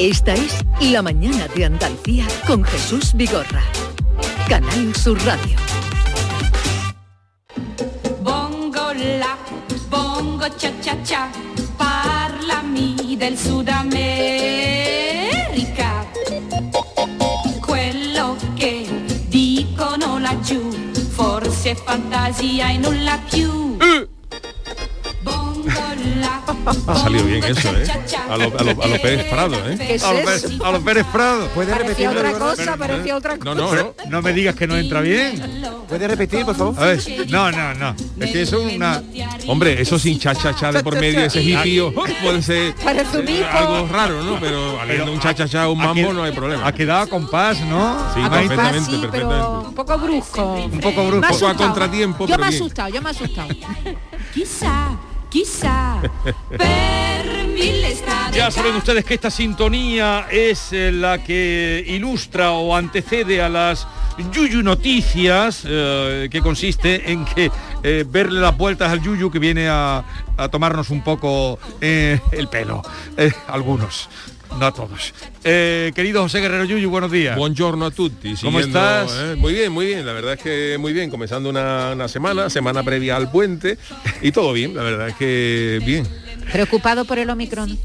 Esta es La Mañana de Andalucía con Jesús Vigorra. Canal Sur Radio. Bongo la, bongo cha cha cha, parlami del Sud America. Quello che dicono laggiù, forse fantasia e nulla Ha salido bien eso, ¿eh? A los a lo, a lo Pérez Prado, ¿eh? ¿Qué es a los? Pérez- Pérez Prado. ¿Puede Parecía repetirlo? otra cosa, parecía otra cosa. No, no, no. No me digas que no entra bien. ¿Puede repetir, por favor? A ver, no, no, no. Es que eso es una... Hombre, eso sin cha-cha-cha de por medio, ese hippie, puede ser Parece un eh, hipo. algo raro, ¿no? Pero habiendo un cha-cha-cha o un mambo no hay problema. Ha quedado a compás, ¿no? Sí, A compás, perfectamente, sí, perfectamente. pero un poco brusco. Un poco brusco. Poco a contratiempo, Yo me he asustado, yo me he asustado. Chissà, strade. Ya saben ustedes que esta sintonía es eh, la que ilustra o antecede a las Yuyu Noticias, eh, que consiste en que eh, verle las vueltas al Yuyu que viene a, a tomarnos un poco eh, el pelo. Algunos, no a todos. Eh, querido José Guerrero Yuyu, buenos días. Buongiorno a tutti. ¿Cómo estás? eh, Muy bien, muy bien. La verdad es que muy bien. Comenzando una, una semana, semana previa al puente y todo bien. La verdad es que bien. Preocupado por el Omicron.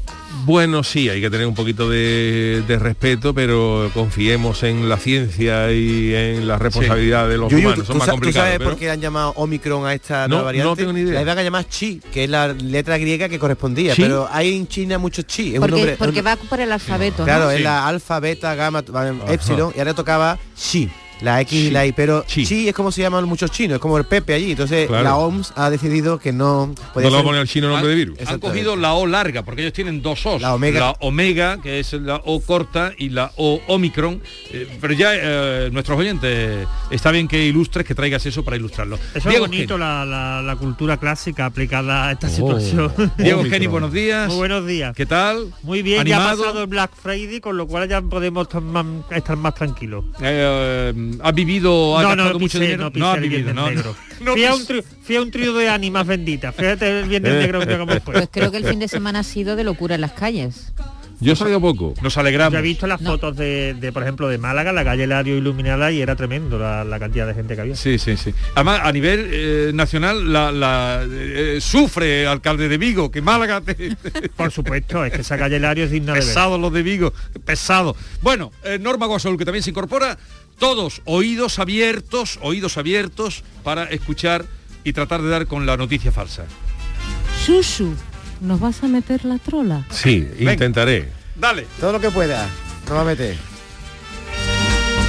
Bueno, sí, hay que tener un poquito de, de respeto, pero confiemos en la ciencia y en la responsabilidad de los Yuyu, humanos. ¿tú, Son más sa- tú complicados. sabes pero- por qué han llamado Omicron a esta No, nueva variante? no tengo ni idea. La iban a llamar Chi, que es la letra griega que correspondía, ¿Chi? pero hay en China muchos Chi. Es un Porque, nombre, porque un- va por el alfabeto, Claro, ¿no? es Sí. la alfa, beta, gamma, epsilon, y ahora tocaba Chi. La X y la I, pero Chi. Chi. es como se llaman muchos chinos, es como el Pepe allí. Entonces Claro. la OMS ha decidido que no No puede le vamos a poner al chino nombre de virus. Han cogido la O larga, porque ellos tienen dos O's. La omega. omega, que es la O corta, y la O omicron. Eh, pero ya eh, nuestros oyentes, está bien que ilustres, que traigas eso para ilustrarlo. Eso Diego es bonito, la, la- la cultura clásica aplicada a esta Oh. situación. Diego. Geni, buenos días. Muy buenos días. ¿Qué tal? Muy bien, ya ha pasado el Black Friday, con lo cual ya podemos estar más, estar más tranquilos. Eh, ¿Ha vivido, ha no, gastado no, mucho pisé, dinero? no, el vivido, no, negro. no. fui, a un pis- tri- fui a un trío de ánimas benditas. Fíjate el Viernes Negro que. Pues creo que el fin de semana ha sido de locura en las calles. Yo he salido poco. Nos alegramos. Yo he visto las No. fotos de, de, por ejemplo, de Málaga, la calle Lario iluminada y era tremendo la, la cantidad de gente que había. Sí, sí, sí. Además, a nivel eh, nacional, la, la, eh, sufre alcalde de Vigo, que Málaga te, Por supuesto, es que esa calle Lario es digna de ver. pesado los de Vigo, pesado. Bueno, eh, Norma Guasol, que también se incorpora, todos oídos abiertos, oídos abiertos para escuchar y tratar de dar con la noticia falsa. Shushu, ¿nos vas a meter la trola? Sí, intentaré. Dale. Todo lo que pueda. No va a meter.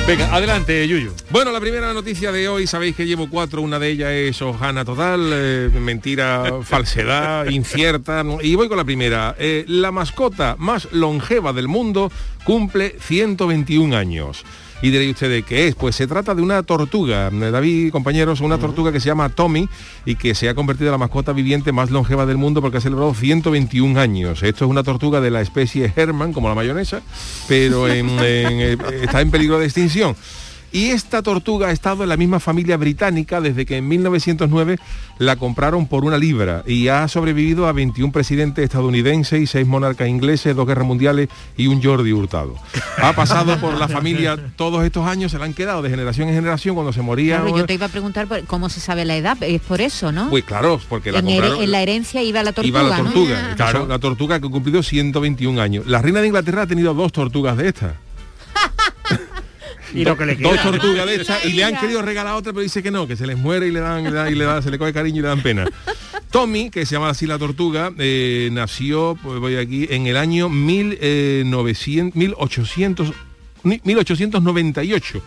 Venga, adelante, Yuyu. Bueno, la primera noticia de hoy, sabéis que llevo cuatro, una de ellas es hojana total, eh, mentira, falsedad, incierta, ¿no? y voy con la primera. Eh, la mascota más longeva del mundo cumple 121 años. Y diréis ustedes, ¿qué es? Pues se trata de una tortuga, eh, David, compañeros, una tortuga que se llama Tommy y que se ha convertido en la mascota viviente más longeva del mundo porque ha celebrado 121 años. Esto es una tortuga de la especie Herman, como la mayonesa, pero en- en, eh, está en peligro de extinción. Y esta tortuga ha estado en la misma familia británica desde que en 1909 la compraron por una libra y ha sobrevivido a 21 presidentes estadounidenses y 6 monarcas ingleses, dos guerras mundiales y un Jordi Hurtado. Ha pasado por la familia todos estos años, se la han quedado de generación en generación cuando se moría. Claro, yo te iba a preguntar cómo se sabe la edad, es por eso, ¿no? Pues claro, porque la en, compraron. en la herencia iba la tortuga, Iba la tortuga, claro, la tortuga que ha cumplido 121 años. La reina de Inglaterra ha tenido dos tortugas de estas. Y lo que le dos queda. tortugas de estas y le han querido regalar otra pero dice que no que se les muere y le dan, le dan- y le dan- se le coge cariño y le dan pena. Tommy que se llama así la tortuga eh, nació pues voy aquí en el año 1900, 1800 ni- 1898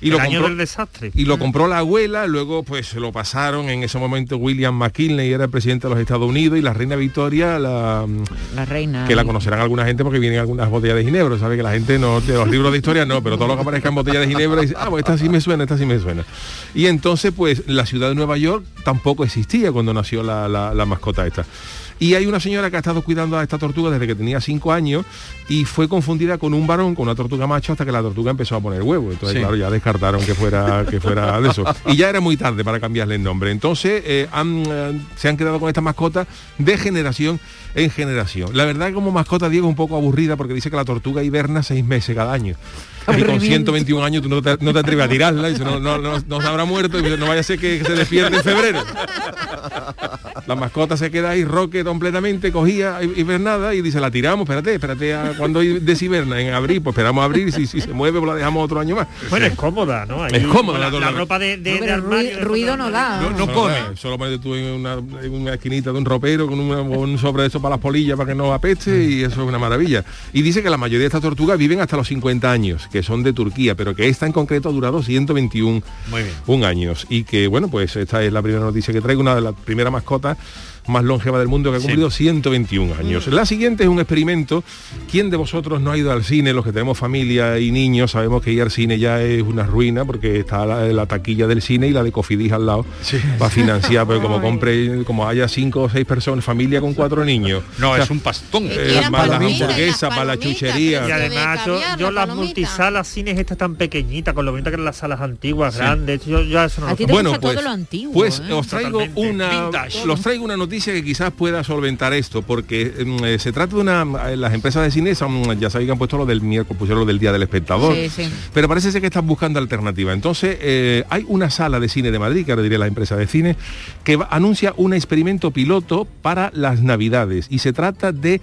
y el lo año compró, del desastre. y lo compró la abuela, luego pues se lo pasaron en ese momento William McKinley era el presidente de los Estados Unidos y la reina Victoria la La reina. que la conocerán alguna gente porque vienen algunas botellas de ginebra, sabe que la gente no, de los libros de historia no, pero todo lo que aparezca en botellas de ginebra dice, ah, pues esta sí me suena, esta sí me suena. Y entonces, pues, la ciudad de Nueva York tampoco existía cuando nació la, la- la mascota esta. Y hay una señora que ha estado cuidando a esta tortuga desde que tenía cinco años y fue confundida con un varón, con una tortuga macho, hasta que la tortuga empezó a poner huevo. Entonces, Sí. claro, ya descartaron que fuera, que fuera de eso. Y ya era muy tarde para cambiarle el nombre. Entonces, eh, han, eh, se han quedado con esta mascota de generación en generación. La verdad, como mascota, Diego, es un poco aburrida porque dice que la tortuga hiberna seis meses cada año. Y con Aburrimiento. 121 años tú no te, no te atreves a tirarla, dice, no, no, no, no se habrá muerto, y dice, no vaya a ser que se despierte en febrero. La mascota se queda ahí roque completamente, cogía hibernada y dice, la tiramos, espérate, espérate a cuando deshiberna, en abril, pues esperamos a abrir y si, si se mueve pues la dejamos otro año más. Bueno, es cómoda, ¿no? Ahí, Es cómoda la, la la tortuga. ropa de, de, No, de pero armario rui- de ruido no da. No come. Solo ponete tú en una, en una esquinita de un ropero con una- con un sobre de eso para las polillas para que no apeste y eso es una maravilla. Y dice que la mayoría de estas tortugas viven hasta los 50 años, que son de Turquía, pero que esta en concreto ha durado 121 Muy bien. un años. Y que bueno, pues esta es la primera noticia que traigo, una de las primeras mascotas más longeva del mundo que ha cumplido 121 años. La siguiente es un experimento. ¿Quién de vosotros no ha ido al cine? Los que tenemos familia y niños sabemos que ir al cine ya es una ruina porque está la, la taquilla del cine y la de Cofidis al lado para financiar, pero como compre, como haya cinco o seis personas, familia con cuatro niños. No, O sea, es un pastón. eh, para hamburguesas, las para la chuchería. Y además yo, caviar, yo la las multisalas cines estas tan pequeñitas, con lo bonita que eran las salas antiguas, grandes, yo ya eso no A lo todo lo antiguo, Pues ¿eh? os traigo Totalmente. una Vintage. los traigo una noticia que quizás pueda solventar esto, porque mm, eh, se trata de una eh, las empresas de cine son, ya sabéis que han puesto lo del miércoles, pusieron lo del día del espectador. Sí, sí. Pero parece ser que están buscando alternativa. Entonces, eh, hay una sala de cine de Madrid, que ahora diré la empresa de cine, que va- anuncia un experimento piloto para las navidades. Y se trata de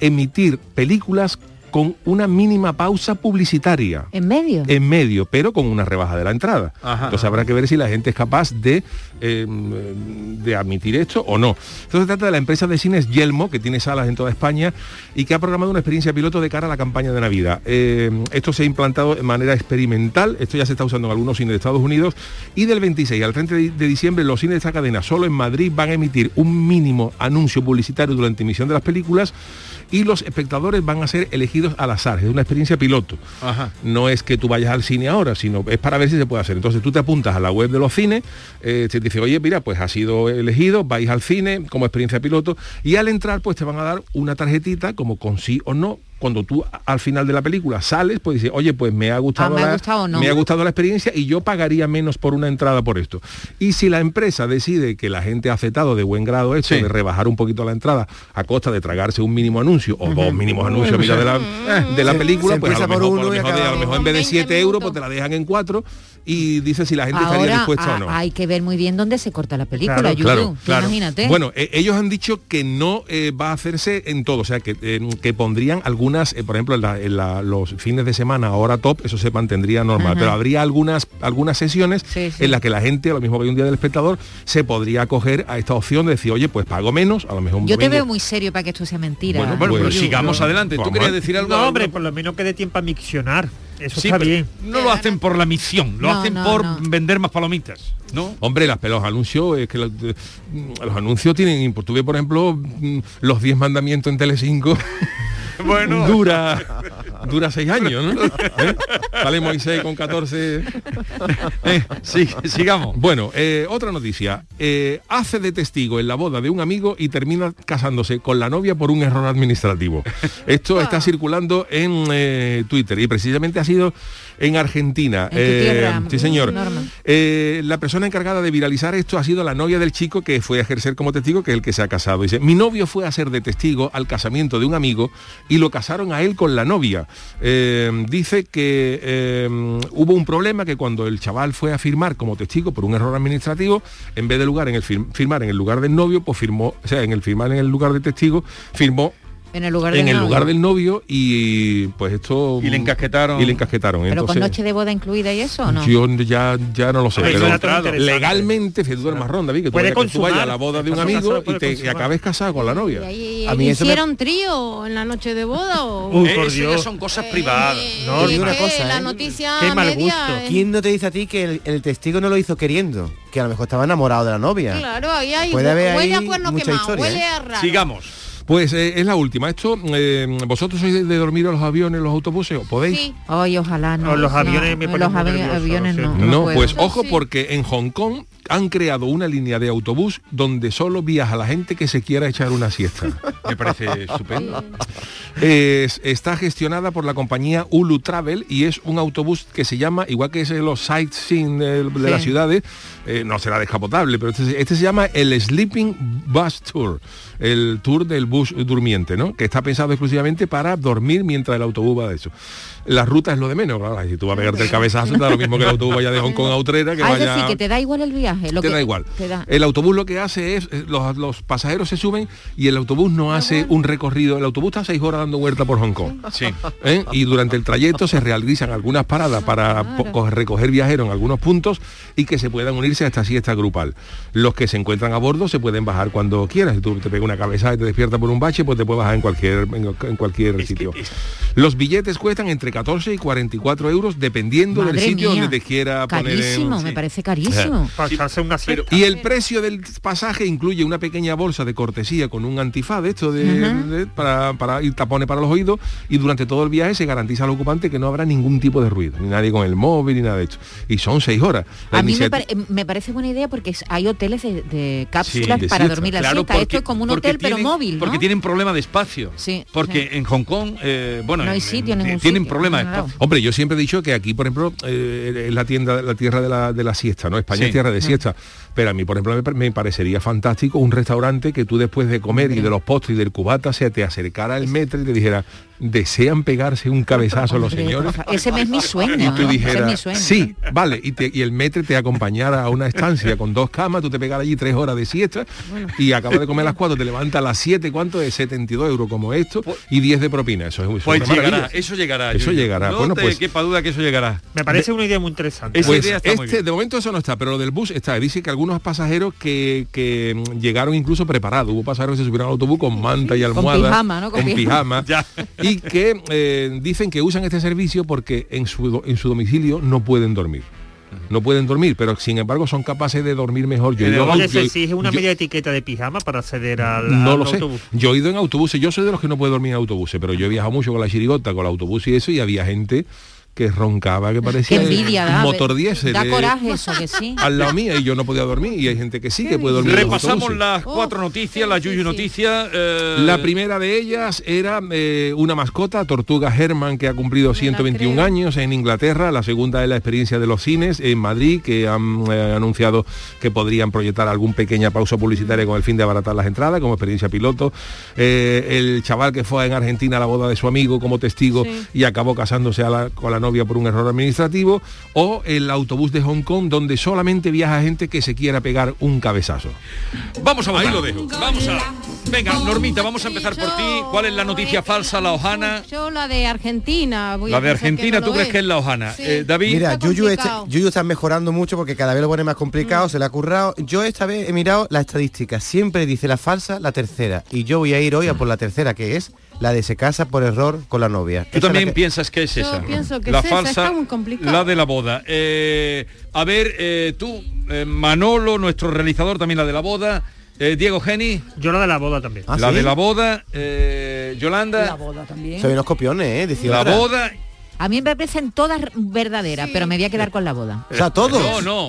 emitir películas con una mínima pausa publicitaria ¿En medio? en medio, pero con una rebaja de la entrada. Ajá. Entonces habrá que ver si la gente es capaz de, eh, de admitir esto o no. Entonces se trata de la empresa de cines Yelmo, que tiene salas en toda España y que ha programado una experiencia piloto de cara a la campaña de Navidad. Eh, esto se ha implantado de manera experimental, esto ya se está usando en algunos cines de Estados Unidos y del 26 al 30 de de diciembre los cines de esta cadena solo en Madrid van a emitir un mínimo anuncio publicitario durante emisión de las películas y los espectadores van a ser elegidos al azar. Es una experiencia piloto. Ajá. No es que tú vayas al cine ahora, sino es para ver si se puede hacer. Entonces tú te apuntas a la web de los cines, eh, te dice, oye, mira, pues ha sido elegido, vais al cine como experiencia piloto y al entrar pues te van a dar una tarjetita como con sí o no. Cuando tú al final de la película sales, pues dices, oye, pues me ha gustado, Ah, me ha la, gustado o no. me ha gustado la experiencia y yo pagaría menos por una entrada por esto. Y si la empresa decide que la gente ha aceptado de buen grado esto, Sí. de rebajar un poquito la entrada a costa de tragarse un mínimo anuncio o dos mínimos anuncios a mitad de la, de la película, se pues a lo mejor, por uno lo y mejor, de- a lo mejor en vez de con 7 20 euros, pues te la dejan en 4 y dice si la gente estaría Ahora dispuesta a- o no. hay que ver muy bien dónde se corta la película, Claro, Yuyu. claro. Imagínate. Bueno, eh, ellos han dicho que no eh, va a hacerse en todo, o sea, que, eh, que pondrían algunas, eh, por ejemplo, en, la- en la- los fines de semana, hora top, eso se mantendría normal, Ajá. pero habría algunas, algunas sesiones Sí, sí. en las que la gente, a lo mismo que hay un día del espectador, se podría acoger a esta opción de decir, oye, pues pago menos, a lo mejor un Yo te veo muy serio para que esto sea mentira. Bueno, Bueno, pero sigamos adelante. ¿Tú querías decir algo? No, hombre, por lo menos que dé tiempo a miccionar. Eso Sí, está bien. no lo hacen por la misión, lo No, hacen no, por no. vender más palomitas, ¿no? Hombre, las los anuncios, es que los, los anuncios tienen, tuve por ejemplo mm, los 10 mandamientos en Telecinco. Bueno. dura dura seis años, ¿no? ¿Eh? Sale Moisés con 14. Eh, sí, sigamos. Bueno, eh, otra noticia. Eh, hace de testigo en la boda de un amigo y termina casándose con la novia por un error administrativo. Esto está circulando en eh, Twitter y precisamente ha sido en Argentina. En sí, señor. Eh, la persona encargada de viralizar esto ha sido la novia del chico que fue a ejercer como testigo, que es el que se ha casado. Dice, mi novio fue a ser de testigo al casamiento de un amigo y lo casaron a él con la novia. Eh, dice que eh, hubo un problema que cuando el chaval fue a firmar como testigo por un error administrativo, en vez de lugar en el fir- firmar en el lugar del novio, pues firmó, o sea, en el firmar en el lugar de testigo, firmó En el lugar en del el novio. lugar del novio y pues esto Y le encasquetaron. y le encasquetaron. Pero con noche de boda incluida y eso, ¿o no? yo ya, ya no lo sé, pero legalmente, fíjate tú eres marrón, David, que tú, vayas- que tú vayas a la boda de un amigo y te y acabes casado con la ¿Y novia. ahí- A mí eso me- hicieron trío en la noche de boda o...? Uy, Eh, por eso Dios. ya son cosas privadas. Eh, No, es digo una cosa, La ¿eh? noticia Qué mal media gusto. ¿Quién no te dice a ti que el, el testigo no lo hizo queriendo? Que a lo mejor estaba enamorado de la novia. Claro, ahí hay... Puede haber ahí mucha historia, huele ¿eh? a raro. Sigamos. Pues eh, es la última. Esto, eh, ¿vosotros sois de, de dormir en los aviones, en los autobuses? ¿O ¿Podéis? Sí. Ay, ojalá no. No, los no, aviones me ponen los muy avi- nervioso, aviones no. No, pues ojo sí. porque en Hong Kong han creado una línea de autobús donde solo viaja la gente que se quiera echar una siesta. Me parece estupendo. Es- está gestionada por la compañía Ulu Travel y es un autobús que se llama, igual que es los sightseeing de, de Sí. las ciudades, eh, no será descapotable, pero este, este se llama el Sleeping Bus Tour, el tour del bus durmiente, ¿no? Que está pensado exclusivamente para dormir mientras el autobús va de eso. La ruta es lo de menos, claro, si tú vas a pegarte el cabezazo, da lo mismo que el autobús vaya de Hong Kong a Utrera, que Ah, es vaya decir, que te da igual el viaje. Lo te que da igual. te da- El autobús lo que hace es, eh, los, los pasajeros se suben y el autobús no hace un recorrido. El autobús está seis horas dando vuelta por Hong Kong. Sí. ¿eh? Y durante el trayecto se realizan algunas paradas para co- recoger viajeros en algunos puntos y que se puedan unirse a esta siesta grupal. Los que se encuentran a bordo se pueden bajar cuando quieras. Si tú te pegas una cabeza y te despiertas por un bache, pues te puedes bajar en cualquier, en, en cualquier sitio. Los billetes cuestan entre 14 y 44 euros dependiendo del sitio mía, donde te quiera poner en... Carísimo, me parece carísimo. Siesta. Y el precio del pasaje incluye una pequeña bolsa de cortesía con un antifaz de esto de, de- para, para y tapones para los oídos y durante todo el viaje se garantiza al ocupante que no habrá ningún tipo de ruido, ni nadie con el móvil ni nada de esto. Y son seis horas. La A mí me, pare- eh, me parece buena idea porque hay hoteles de, de cápsulas de para siesta. dormir la Claro, siesta. Esto es como un hotel pero móvil, ¿no? Porque tienen problema de espacio. Sí, Porque sí. en Hong Kong, eh, bueno, No hay sitio, en- ningún tienen sitio, problema claro. Hombre, yo siempre he dicho que aquí, por ejemplo, eh, es la tienda, la tierra de la, de la siesta, ¿no? España Sí. es tierra de siesta. Pero a mí, por ejemplo, me, pa- me parecería fantástico un restaurante que tú después de comer y de los postres y del cubata se te acercara al metro y te dijera, ¿desean pegarse un cabezazo los señores? Ese es mi sueño. Y tú. Ese es dijeras, mi sueño. sí, vale, y, te- y el metre te acompañara a una estancia con dos camas, tú te pegas allí tres horas de siesta y acabas de comer a las cuatro, te levantas a las siete, ¿cuánto? De 72 euros como esto y 10 de propina. Eso es, es Pues una llegará, maravilla. eso llegará. Eso llegará. No Bueno, te pues- quepa duda que eso llegará. Me parece una idea muy interesante. Esa Pues idea está muy este, bien. de momento eso no está, pero lo del bus está. Dice que algunos pasajeros que, que, mm, llegaron incluso preparados. Hubo pasajeros que se subieron al autobús con manta y almohada. pijama, ¿no? Con Con pijama. pijama. Ya. Y que eh, dicen que usan este servicio porque en su, en su domicilio no pueden dormir. No pueden dormir, pero sin embargo son capaces de dormir mejor. Yo Oye, yo- se exige una yo- media etiqueta de pijama para acceder al, no al lo sé. autobús. Yo he ido en autobuses. Yo soy de los que no puede dormir en autobuses, pero yo he viajado mucho con la chirigota, con el autobús y eso, y había gente que roncaba, que Qué parecía envidia un da. motor diésel. Da eh, coraje eso, que sí. al lado mía y yo no podía dormir y hay gente que sí que puede dormir. en los Repasamos las Oh, cuatro noticias, la sí, Yuyu sí. noticia. eh, La primera de ellas era eh, una mascota, Tortuga Herman, que ha cumplido 121 creo. años en Inglaterra. La segunda es la experiencia de los cines en Madrid, que han eh, anunciado que podrían proyectar algún pequeña pausa publicitaria con el fin de abaratar las entradas, como experiencia piloto. Eh, el chaval que fue en Argentina a la boda de su amigo como testigo Sí. y acabó casándose a la- con la novia por un error administrativo. O el autobús de Hong Kong, donde solamente viaja gente que se quiera pegar un cabezazo. Vamos a votar. Ahí lo dejo. Vamos a. Venga, Normita, vamos a empezar por ti. ¿Cuál es la noticia falsa, la hojana? Yo la de Argentina. voy a La de Argentina, no ¿tú crees que es la hojana? Sí. Eh, David. Mira, Está Yuyu, este- está mejorando mucho porque cada vez lo pone más complicado, se le ha currado. Yo esta vez he mirado la estadística, siempre dice la falsa, la tercera. Y yo voy a ir hoy a por la tercera, que es la de se casa por error con la novia. Tú también la que- piensas que es Yo esa. pienso que la es esa, falsa, está muy complicado. la de la boda. Eh, a ver, eh, tú, eh, Manolo, nuestro realizador también la de la boda. Eh, Diego Geni, Yo la de la boda también. ¿Ah, la sí? de la boda. eh, Yolanda, boda también. Soy unos copiones, ¿eh? La otra. boda. A mí me parecen todas verdaderas, Sí. pero me voy a quedar con la boda. O sea, todos. No, no.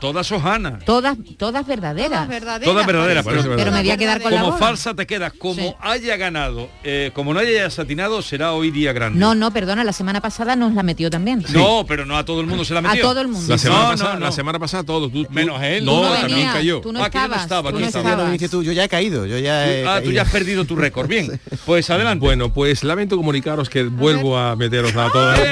Todas hojanas. Todas, todas verdaderas. Todas verdaderas. Todas verdaderas, pero- pero me voy a quedar con la Como boda. falsa te quedas. Como Sí. haya ganado, eh, como no haya satinado, será hoy día grande. No, no, perdona, la semana pasada nos la metió también. No, pero no a todo el mundo se la A metió. todo el mundo. La semana, No, pasada, no, no. la semana pasada todos. Tú, tú- Menos él. No, Tú también cayó. tú no Ah, que yo no estabas, estaba, tú no estabas. tú, yo ya he caído, yo ya he Ah, tú caído. ya has perdido tu récord. Bien, pues adelante. Bueno, pues lamento comunicaros que vuelvo a meteros a todas.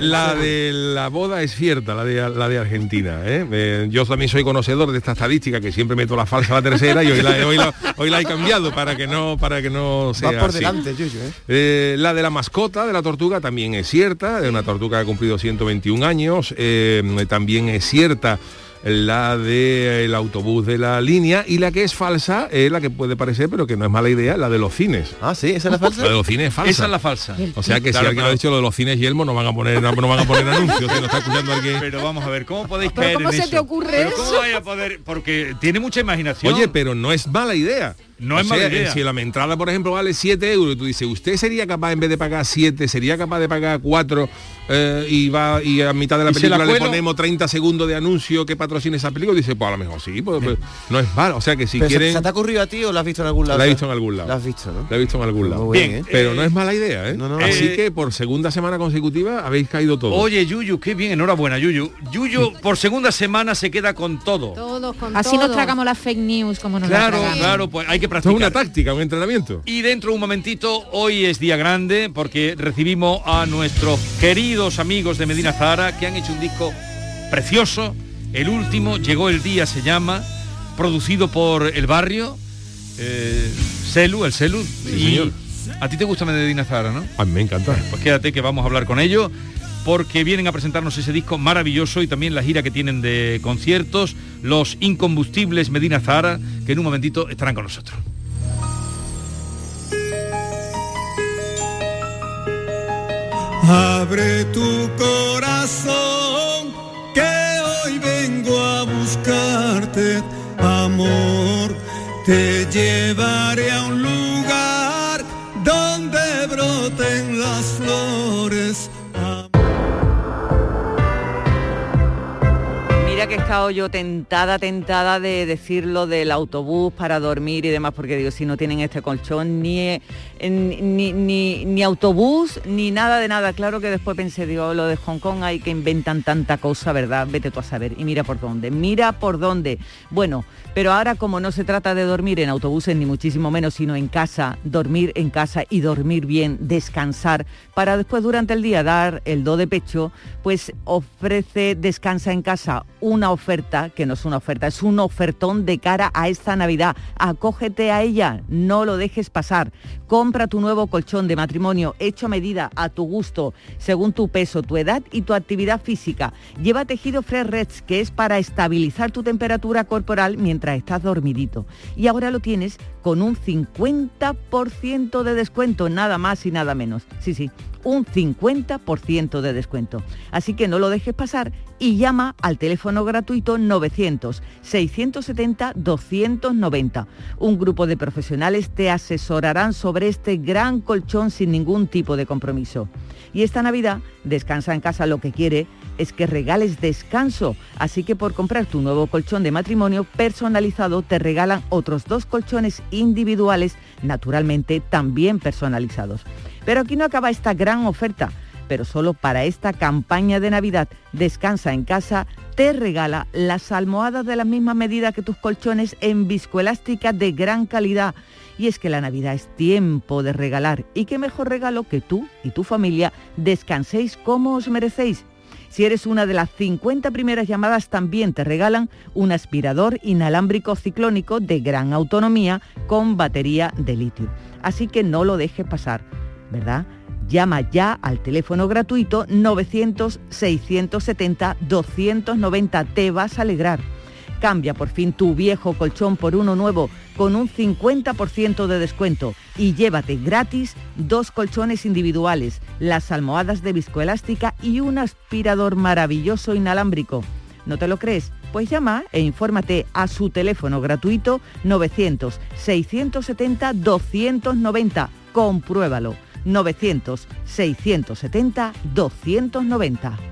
La de la boda es cierta, la de, la de Argentina. ¿eh? Eh, yo también soy conocedor de esta estadística que siempre meto la falsa a la tercera y hoy la, hoy la- hoy la he cambiado para que no para que no sea Va por así. delante, Yuyu, ¿eh? Eh, la de la mascota de la tortuga también es cierta, de una tortuga que ha cumplido 121 años. eh, también es cierta la del autobús de la línea y la que es falsa es la que puede parecer, pero que no es mala idea, la de los cines. Ah, sí, esa es la falsa. La de los cines es falsa. Esa es la falsa. O sea que Claro, si alguien ha dicho lo de los cines Yelmo no van a poner no, no van a poner anuncios, si no está escuchando alguien. Pero vamos a ver, ¿cómo podéis ¿Pero caer cómo en se eso? te ocurre ¿Pero eso? ¿Cómo vais a poder? Porque tiene mucha imaginación. Oye, pero no es mala idea. No O es mala idea. Si la entrada, por ejemplo, vale 7 euros, y tú dices, ¿usted sería capaz, en vez de pagar 7, sería capaz de pagar 4 y va y a mitad de la ¿Y se la película le ponemos 30 segundos de anuncio que patrocine esa película? Y dice, pues a lo mejor sí, pues, pues, no es malo. O sea que si Pero ¿se- quieren... ¿Se te ha ocurrido a ti o lo has visto en algún lado? La he visto en algún lado. La has visto, ¿no? La he visto en algún lado. Muy bien, Bien, ¿eh? Pero no es mala idea, ¿eh? No, no. Así Eh, que por segunda semana consecutiva habéis caído todos. Oye, Yuyu, qué bien, enhorabuena, Yuyu. Yuyu por segunda semana se queda con todo. Todos con Así nos todo. tragamos las fake news como nos Claro, claro, pues hay que es una practicar. táctica, un entrenamiento. Y dentro de un momentito, hoy es día grande porque recibimos a nuestros queridos amigos de Medina Zara que han hecho un disco precioso. El último, Llegó el día, se llama, producido por El Barrio, eh, Celu, el Celu. y señor. a ti te gusta Medina Zara, ¿no? A mí me encanta. Pues quédate que vamos a hablar con ellos porque vienen a presentarnos ese disco maravilloso y también la gira que tienen de conciertos, los incombustibles Medina Zara, que en un momentito estarán con nosotros. Abre tu corazón, que hoy vengo a buscarte, amor. Te llevaré a un lugar donde broten las flores. Mira que he estado yo tentada, tentada de decirlo del autobús para dormir y demás, porque digo, si no tienen este colchón, ni, ni, ni, ni autobús, ni nada de nada. Claro que después pensé, digo, lo de Hong Kong hay que inventan tanta cosa, ¿verdad? Vete tú a saber. Y mira por dónde, mira por dónde. Bueno, pero ahora como no se trata de dormir en autobuses, ni muchísimo menos, sino en casa, dormir en casa y dormir bien, descansar, para después durante el día dar el do de pecho, pues ofrece Descansa en casa una oferta, que no es una oferta, es un ofertón de cara a esta Navidad. Acógete a ella, no lo dejes pasar. Tu nuevo colchón de matrimonio hecho a medida, a tu gusto, según tu peso, tu edad y tu actividad física. Lleva tejido Fresh Reds, que es para estabilizar tu temperatura corporal mientras estás dormidito. Y ahora lo tienes con un 50% de descuento, nada más y nada menos. Sí, sí, un 50% de descuento. Así que no lo dejes pasar y llama al teléfono gratuito 900-670-290. Un grupo de profesionales te asesorarán sobre este gran colchón sin ningún tipo de compromiso. Y esta Navidad, Descansa en casa lo que quiere es que regales descanso. Así que por comprar tu nuevo colchón de matrimonio personalizado te regalan otros dos colchones individuales, naturalmente también personalizados. Pero aquí no acaba esta gran oferta, pero solo para esta campaña de Navidad Descansa en casa te regala las almohadas de la misma medida que tus colchones en viscoelástica de gran calidad. Y es que la Navidad es tiempo de regalar y qué mejor regalo que tú y tu familia descanséis como os merecéis. Si eres una de las 50 primeras llamadas, también te regalan un aspirador inalámbrico ciclónico de gran autonomía con batería de litio. Así que no lo dejes pasar, ¿verdad? Llama ya al teléfono gratuito 900-670-290. Te vas a alegrar. Cambia por fin tu viejo colchón por uno nuevo con un 50% de descuento y llévate gratis dos colchones individuales, las almohadas de viscoelástica y un aspirador maravilloso inalámbrico. ¿No te lo crees? Pues llama e infórmate a su teléfono gratuito 900-670-290. Compruébalo. 900-670-290.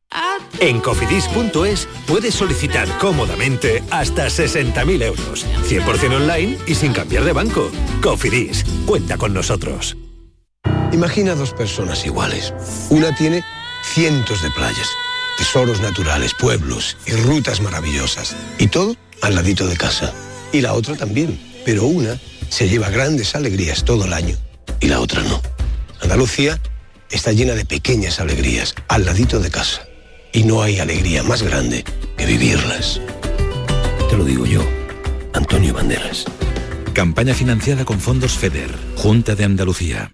En cofidis.es puedes solicitar cómodamente hasta 60.000 euros. 100% online y sin cambiar de banco. Cofidis, cuenta con nosotros. Imagina dos personas iguales. Una tiene cientos de playas tesoros naturales, pueblos y rutas maravillosas. Y todo al ladito de casa. Y la otra también, pero una se lleva grandes alegrías todo el año y la otra no. Andalucía está llena de pequeñas alegrías al ladito de casa. Y no hay alegría más grande que vivirlas. Te lo digo yo, Antonio Banderas. Campaña financiada con fondos FEDER, Junta de Andalucía.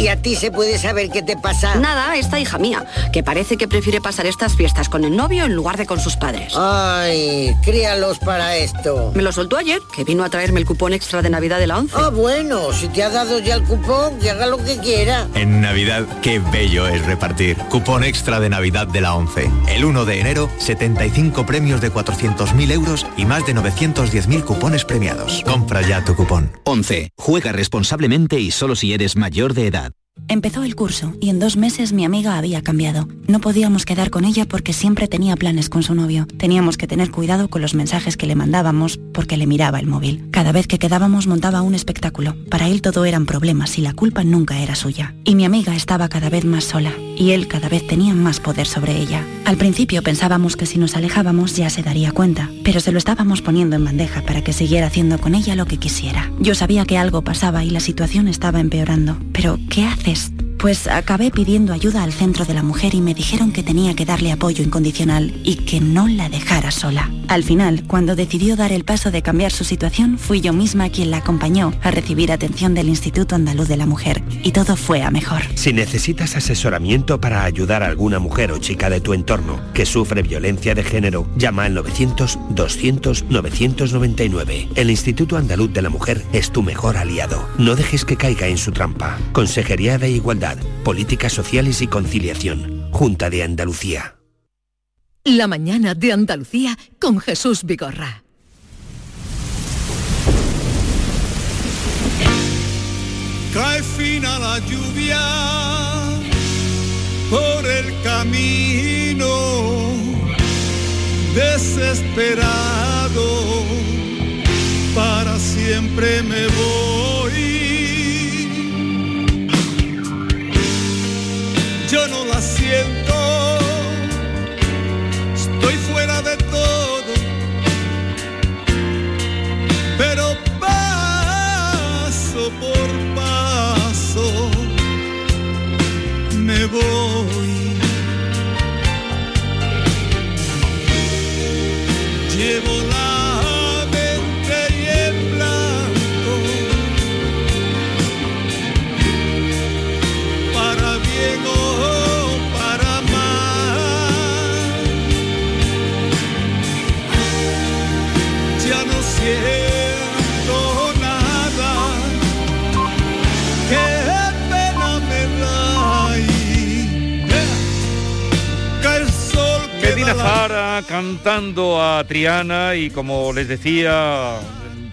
¿Y a ti se puede saber qué te pasa? Nada, esta hija mía, que parece que prefiere pasar estas fiestas con el novio en lugar de con sus padres. Ay, críalos para esto. Me lo soltó ayer, que vino a traerme el cupón extra de Navidad de la 11. Ah, bueno, si te ha dado ya el cupón, que haga lo que quiera. En Navidad, qué bello es repartir. Cupón extra de Navidad de la 11. El 1 de enero, 75 premios de 400.000 euros y más de 910.000 cupones premiados. Compra ya tu cupón. 11. Juega responsablemente y solo si eres mayor de edad. Empezó el curso y en dos meses mi amiga había cambiado. No podíamos quedar con ella porque siempre tenía planes con su novio. Teníamos que tener cuidado con los mensajes que le mandábamos porque le miraba el móvil. Cada vez que quedábamos montaba un espectáculo. Para él todo eran problemas y la culpa nunca era suya. Y mi amiga estaba cada vez más sola y él cada vez tenía más poder sobre ella. Al principio pensábamos que si nos alejábamos ya se daría cuenta, pero se lo estábamos poniendo en bandeja para que siguiera haciendo con ella lo que quisiera. Yo sabía que algo pasaba y la situación estaba empeorando. Pero, ¿qué haces? Pues acabé pidiendo ayuda al centro de la mujer y me dijeron que tenía que darle apoyo incondicional y que no la dejara sola. Al final, cuando decidió dar el paso de cambiar su situación, fui yo misma quien la acompañó a recibir atención del Instituto Andaluz de la Mujer y todo fue a mejor. Si necesitas asesoramiento para ayudar a alguna mujer o chica de tu entorno que sufre violencia de género, llama al 900-200-999. El Instituto Andaluz de la Mujer es tu mejor aliado. No dejes que caiga en su trampa. Consejería de Igualdad, Políticas Sociales y Conciliación. Junta de Andalucía. La mañana de Andalucía con Jesús Vigorra. Cae fina la lluvia por el camino, desesperado, para siempre me voy. Yo no la siento, estoy fuera de todo, Zahara cantando a Triana y como les decía,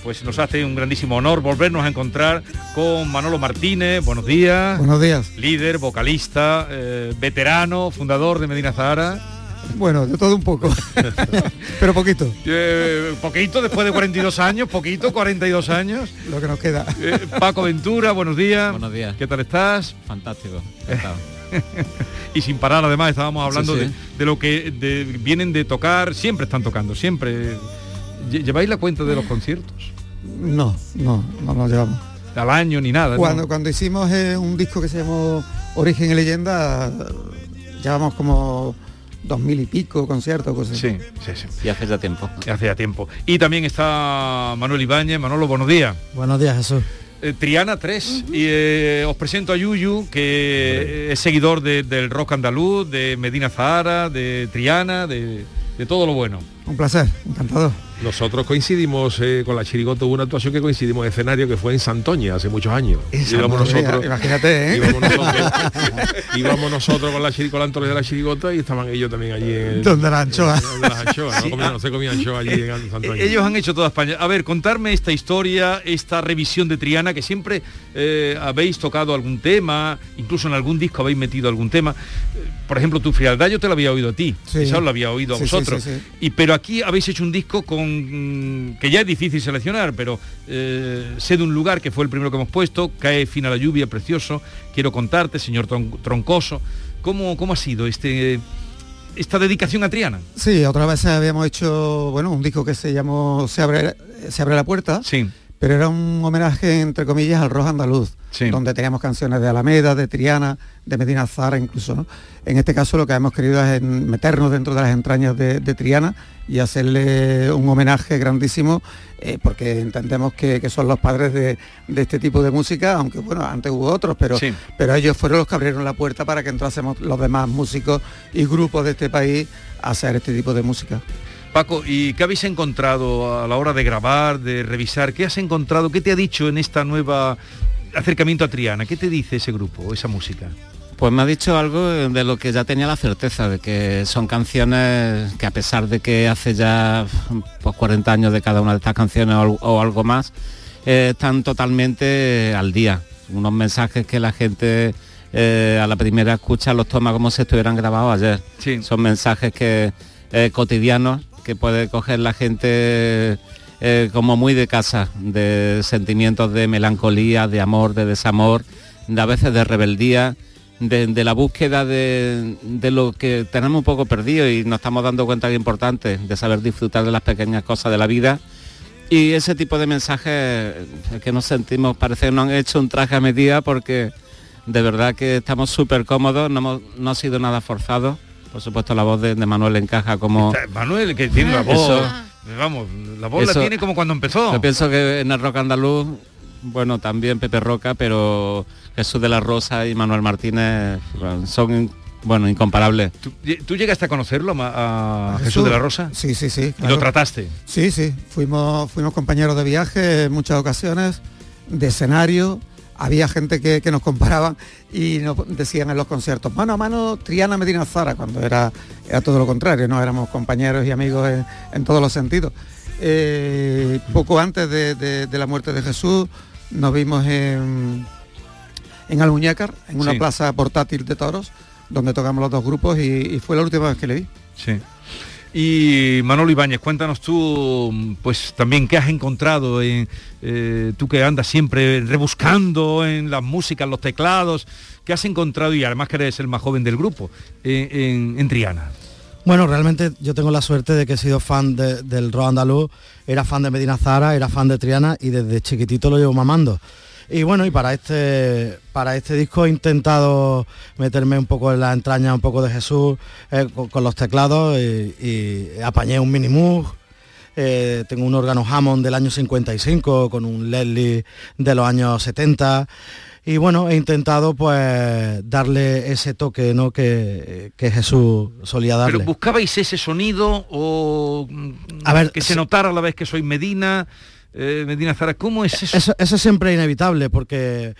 pues nos hace un grandísimo honor volvernos a encontrar con Manolo Martínez. Buenos días. Buenos días. Líder, vocalista, eh, veterano, fundador de Medina Zahara. Bueno, de todo un poco. Pero poquito. Eh, poquito, después de 42 años, poquito, 42 años. Lo que nos queda. Eh, Paco Ventura, buenos días. Buenos días. ¿Qué tal estás? Fantástico. y sin parar además estábamos hablando Sí, sí. De, de lo que de- vienen de tocar, siempre están tocando, siempre. Lle- ¿Lleváis la cuenta de los conciertos? No, no, no nos llevamos. Al año ni nada. ¿no? Cuando, cuando hicimos eh, un disco que se llamó Origen y Leyenda, llevamos como dos mil y pico conciertos, cosas así. Sí, sí, sí. Y hace ya tiempo. Hace ya tiempo. Y también está Manuel Ibáñez. Manolo, buenos días. Buenos días, Jesús. Eh, Triana 3 y eh, os presento a Yuyu que es seguidor de- del rock andaluz, de Medina Zahara, de Triana, de, de todo lo bueno. Un placer, encantado. Nosotros coincidimos eh, con la Chirigota, hubo una actuación que coincidimos en escenario que fue en Santoña hace muchos años. íbamos nosotros, imagínate, ¿eh? íbamos nosotros, íbamos nosotros con la, chiri- con la de la Chirigota y estaban ellos también allí en el- Donde la anchoa. donde las anchoas, no, comían- no se comían anchoa allí en Santoña. Ellos han hecho toda España. A ver, contarme esta historia, esta revisión de Triana, que siempre eh, habéis tocado algún tema, incluso en algún disco habéis metido algún tema. Eh, Por ejemplo, tu frialdad yo te lo había oído a ti, Sí. quizás lo había oído a Sí, sí, vosotros. sí, sí. Y pero aquí habéis hecho un disco con mm, que ya es difícil seleccionar, pero eh, sé de un lugar que fue el primero que hemos puesto, cae fina la lluvia, precioso. Quiero contarte, señor Tron- Troncoso, ¿cómo, cómo ha sido este esta dedicación a Triana? Sí, otra vez habíamos hecho, bueno, un disco que se llamó Se abre, se abre la puerta. Sí. Pero era un homenaje, entre comillas, al rock andaluz, Sí. donde teníamos canciones de Alameda, de Triana, de Medina Zara incluso. ¿no? En este caso lo que hemos querido es meternos dentro de las entrañas de, de Triana y hacerle un homenaje grandísimo, eh, porque entendemos que, que son los padres de, de este tipo de música, aunque bueno, antes hubo otros, pero, Sí. pero ellos fueron los que abrieron la puerta para que entrásemos los demás músicos y grupos de este país a hacer este tipo de música. Paco, ¿y qué habéis encontrado a la hora de grabar, de revisar? ¿Qué has encontrado? ¿Qué te ha dicho en esta nueva acercamiento a Triana? ¿Qué te dice ese grupo, esa música? Pues me ha dicho algo de lo que ya tenía la certeza, de que son canciones que a pesar de que hace ya pues, 40 años de cada una de estas canciones o, al- o algo más, eh, están totalmente al día. Unos mensajes que la gente eh, a la primera escucha los toma como si estuvieran grabados ayer. Son mensajes que eh, cotidianos que puede coger la gente eh, como muy de casa, de sentimientos de melancolía, de amor, de desamor, de a veces de rebeldía, de, la búsqueda de, de lo que tenemos un poco perdido y nos estamos dando cuenta que es importante, de saber disfrutar de las pequeñas cosas de la vida. Y ese tipo de mensajes eh, que nos sentimos, parece que nos han hecho un traje a medida porque de verdad que estamos súper cómodos, no, hemos- no ha sido nada forzado. Por supuesto la voz de, de Manuel encaja como... Manuel, que tiene la voz. Eso- Vamos, la voz la tiene como cuando empezó. Yo pienso que en el rock andaluz, bueno, también Pepe Roca, pero Jesús de la Rosa y Manuel Martínez bueno, son, bueno, incomparables. ¿Tú, tú llegaste a conocerlo a, a Jesús de la Rosa? Sí, sí, sí. ¿Y lo trataste? Sí, sí. Fuimos, fuimos compañeros de viaje en muchas ocasiones, de escenario. Había gente que, que nos comparaban y nos decían en los conciertos, mano a mano, Triana Medina Zara, cuando era, era todo lo contrario, ¿no? Éramos compañeros y amigos en, en todos los sentidos. Eh, poco antes de, de- de la muerte de Jesús, nos vimos en, en Almuñécar, en una Sí. plaza portátil de toros, donde tocamos los dos grupos y, y fue la última vez que le vi. Sí. Y Manolo Ibáñez, cuéntanos tú, pues también qué has encontrado, en, eh, tú que andas siempre rebuscando en las músicas, los teclados, qué has encontrado y además que eres el más joven del grupo, en, Triana. Bueno, realmente yo tengo la suerte de que he sido fan de- del rock andaluz, era fan de Medina Zara, era fan de Triana y desde chiquitito lo llevo mamando. Y bueno, y para este, para este disco he intentado meterme un poco en la entraña, un poco de Jesús, eh, con, con los teclados y, y apañé un mini Moog, eh, tengo un órgano Hammond del año 55 con un Leslie de los años 70 y bueno, he intentado pues darle ese toque ¿no? que, que Jesús solía darle. ¿Pero buscabais ese sonido o A ver, que se sí. notara a la vez que soy Medina? Eh, Medina Zara, ¿cómo es eso? Eso, siempre es inevitable porque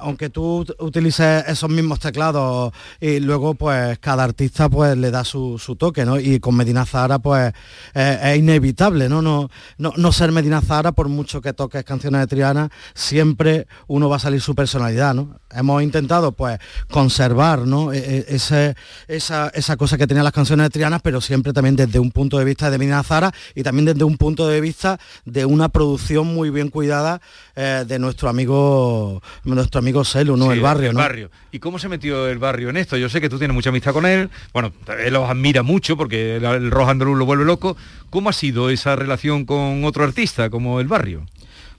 aunque tú ut- utilices esos mismos teclados y luego pues cada artista pues le da su, su toque, ¿no? Y con Medina Zahara pues eh, es inevitable, ¿no? No, no, no ser Medina Zahara por mucho que toques canciones de Triana, siempre uno va a salir su personalidad, ¿no? Hemos intentado pues conservar, ¿no? E- e- esa, esa cosa que tenían las canciones de Triana, pero siempre también desde un punto de vista de Medina Zahara y también desde un punto de vista de una producción muy bien cuidada eh, de nuestro amigo nuestro amigo Selu, ¿no? Sí, el barrio, el ¿no? barrio. ¿Y cómo se metió el barrio en esto? Yo sé que tú tienes mucha amistad con él, bueno, él los admira mucho porque el, el rojo andaluz lo vuelve loco. ¿Cómo ha sido esa relación con otro artista como el barrio?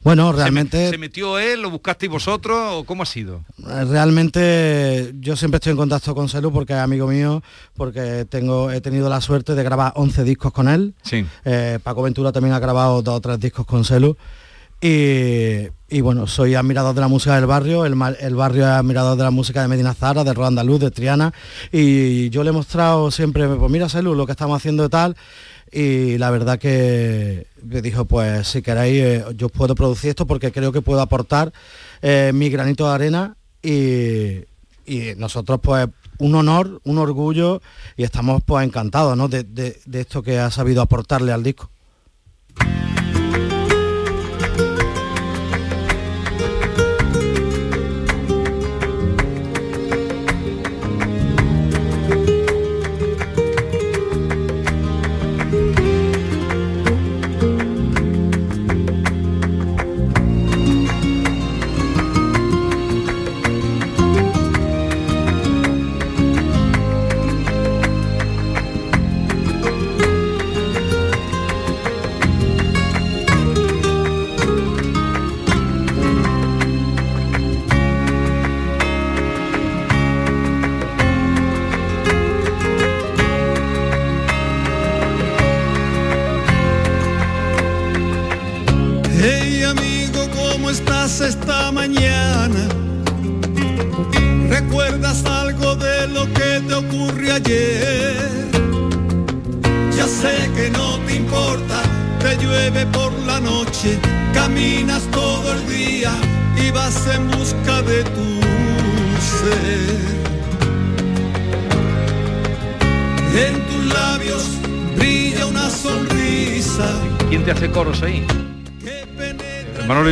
Bueno, ¿Se me- realmente ¿Se, metió él, lo buscasteis vosotros o cómo ha sido? Realmente yo siempre estoy en contacto con Selu porque es amigo mío, porque tengo, he tenido la suerte de grabar 11 discos con él. Sí. Eh, Paco Ventura también ha grabado dos o tres discos con Selu. Y, y bueno, soy admirador de la música del barrio, el, el barrio es admirador de la música de Medina Zara, de Roland Andaluz, de Triana. Y yo le he mostrado siempre, pues mira Selu, lo que estamos haciendo y tal. Y la verdad que me dijo, pues si queréis, eh, yo puedo producir esto porque creo que puedo aportar eh, mi granito de arena y, nosotros pues un honor, un orgullo y estamos pues encantados ¿no? de- de esto que ha sabido aportarle al disco.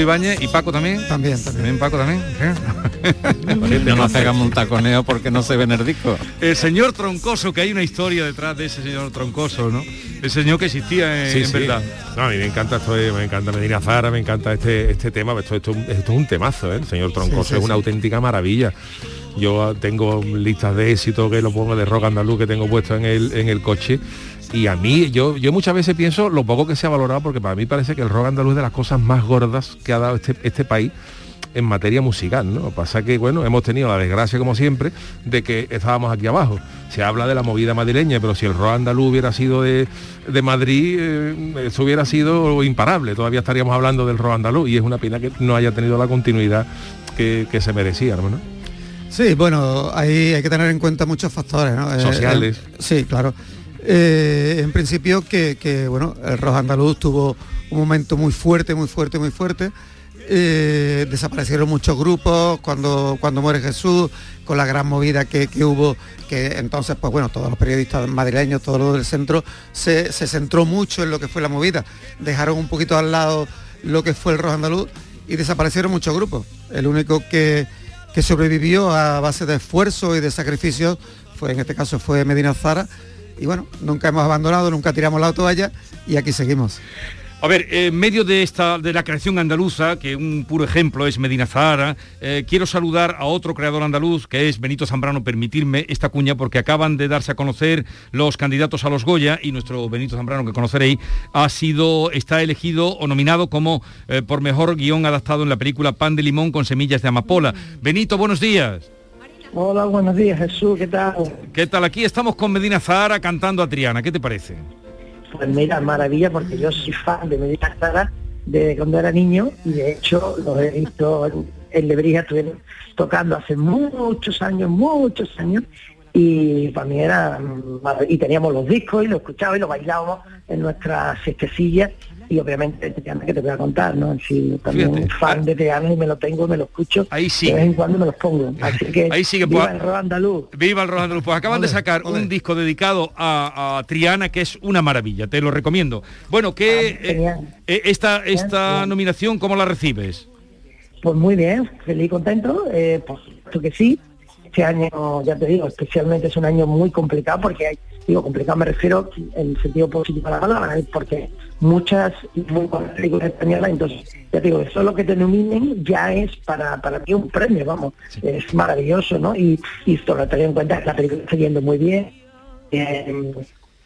Ibáñez y Paco también. También, también. Paco también. No nos pegamos un taconeo porque no se ve en el disco. El señor Troncoso, que hay una historia detrás de ese señor Troncoso, ¿no? El señor que existía en, Sí, en sí. verdad. No, a mí me encanta esto, de- me encanta Medina Zara, me encanta este, este tema, esto, esto, esto es un temazo, ¿eh? el señor Troncoso Sí, sí, es una sí. auténtica maravilla. Yo tengo listas de éxito que lo pongo de rock andaluz que tengo puesto en el, en el coche. Y a mí, yo, yo muchas veces pienso lo poco que se ha valorado, porque para mí parece que el rock andaluz es de las cosas más gordas que ha dado este, este país en materia musical, ¿no? Pasa que, bueno, hemos tenido la desgracia, como siempre, de que estábamos aquí abajo. Se habla de la movida madrileña, pero si el rock andaluz hubiera sido de, de Madrid, eh, eso hubiera sido imparable. Todavía estaríamos hablando del rock andaluz y es una pena que no haya tenido la continuidad que, que se merecía. Sí, bueno, ahí hay que tener en cuenta muchos factores, ¿no? Eh, Sociales. eh, sí, claro. Eh, en principio que, que, bueno, el rock andaluz tuvo un momento muy fuerte, muy fuerte, muy fuerte. Eh, desaparecieron muchos grupos cuando, cuando muere Jesús, con la gran movida que, que hubo, que entonces, pues bueno, todos los periodistas madrileños, todos los del centro, se, se centró mucho en lo que fue la movida. Dejaron un poquito al lado lo que fue el rock andaluz y desaparecieron muchos grupos. El único que, que sobrevivió a base de esfuerzo y de sacrificio fue, en este caso, fue Medina Zara. Y bueno, nunca hemos abandonado, nunca tiramos la toalla y aquí seguimos. A ver, en medio de esta de la creación andaluza, que un puro ejemplo es Medina Zahara, eh, quiero saludar a otro creador andaluz, que es Benito Zambrano, permitirme esta cuña, porque acaban de darse a conocer los candidatos a los Goya y nuestro Benito Zambrano, que conoceréis, ha sido, está elegido o nominado como eh, por mejor guion adaptado en la película Pan de Limón con semillas de amapola. Benito, buenos días. Hola, buenos días Jesús, ¿qué tal? ¿Qué tal? Aquí estamos con Medina Zahara cantando a Triana. ¿Qué te parece? Pues mira, maravilla porque yo soy fan de Medina Zara desde cuando era niño y de hecho los he visto en, en Lebrija, estuvieron tocando hace muchos años, muchos años y para mí era y teníamos los discos y lo escuchaba y lo bailábamos en nuestras fiestecillas y obviamente Triana que te voy a contar, ¿no? Si también Fíjate, fan de Triana y me lo tengo, me lo escucho, Ahí sí. de vez en cuando me los pongo. Así que, Ahí sí que viva pueda- el rock andaluz. Viva el rock andaluz. Pues acaban de Ole, sacar un disco dedicado a, a Triana que es una maravilla, te lo recomiendo. Bueno, que eh, esta, esta nominación, ¿cómo la recibes? Pues muy bien, feliz y contento, eh, por supuesto que sí. Este año, ya te digo, especialmente es un año muy complicado porque hay, digo, complicado me refiero en sentido positivo de la palabra, ¿eh? porque muchas muy buenas películas españolas, entonces, ya digo, eso lo que te nominen ya es para, para mí un premio, vamos, es maravilloso, ¿no? Y, y sobre todo en cuenta que la película está yendo muy bien, eh,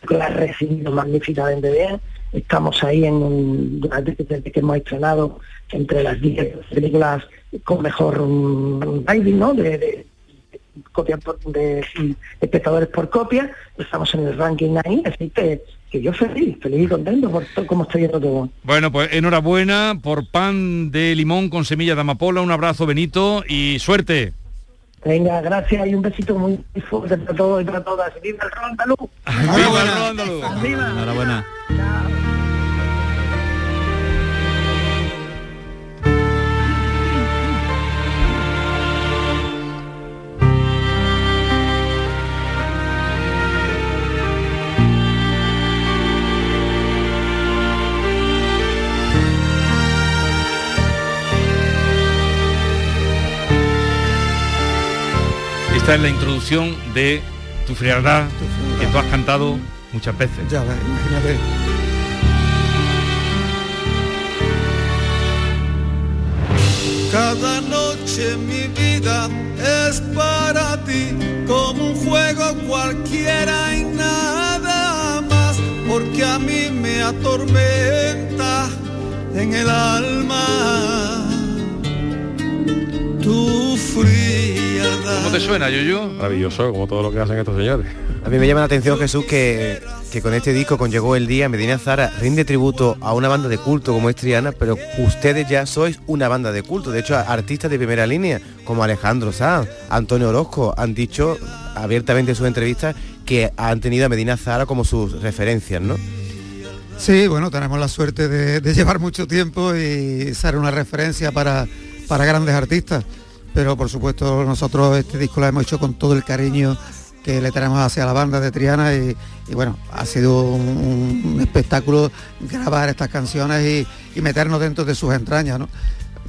la ha recibido magníficamente bien. Estamos ahí en un, durante desde que hemos estrenado entre las 10 películas con mejor um, rating, ¿no? De, de copia por- de, de espectadores por copia. Estamos en el ranking ahí, así que, que yo feliz, feliz y contento por todo cómo está yendo todo. Bueno, pues enhorabuena por pan de limón con semilla de amapola. Un abrazo, Benito, y suerte. Venga, gracias y un besito muy fuerte para todos y para todas. ¡Viva el! ¡Viva el! Enhorabuena. Esta es la introducción de Tu frialdad, que tú has cantado muchas veces. Ya ves, imagínate. Cada noche mi vida es para ti como un juego cualquiera y nada más, porque a mí me atormenta en el alma frialdad. ¿Cómo te suena, Yuyu? Maravilloso, como todo lo que hacen estos señores. A mí me llama la atención, Jesús, que, que con este disco, con Llegó el Día, Medina Zara rinde tributo a una banda de culto como es Triana, pero ustedes ya sois una banda de culto. De hecho, artistas de primera línea, como Alejandro Sanz, Antonio Orozco, han dicho abiertamente en sus entrevistas que han tenido a Medina Zara como sus referencias, ¿no? Sí, bueno, tenemos la suerte de, de llevar mucho tiempo y ser una referencia para, para grandes artistas. Pero por supuesto nosotros este disco lo hemos hecho con todo el cariño que le tenemos hacia la banda de Triana y, bueno, ha sido un, espectáculo grabar estas canciones y, meternos dentro de sus entrañas, ¿no?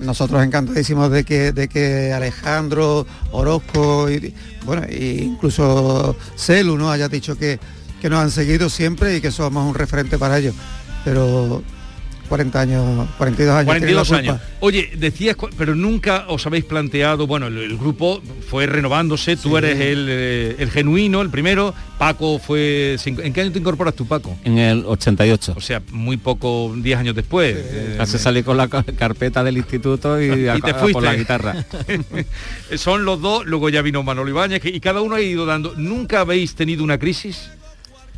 Nosotros encantadísimos de que, de que Alejandro, Orozco bueno, e incluso Celu ¿no? haya dicho que, que nos han seguido siempre y que somos un referente para ellos. Pero 40 años, 42 años. tienen la 42 culpa. años. Oye, decías, pero nunca os habéis planteado, bueno, el, el grupo fue renovándose, tú eres el, eh, el genuino, el primero, Paco fue... ¿En qué año te incorporas tú, Paco? En el 88. O sea, muy poco, 10 años después. Eh, Casi salí con la ca- carpeta del instituto y, a- te fuiste por la guitarra. Son los dos, luego ya vino Manolo Ibáñez, que- y cada uno ha ido dando... ¿Nunca habéis tenido una crisis?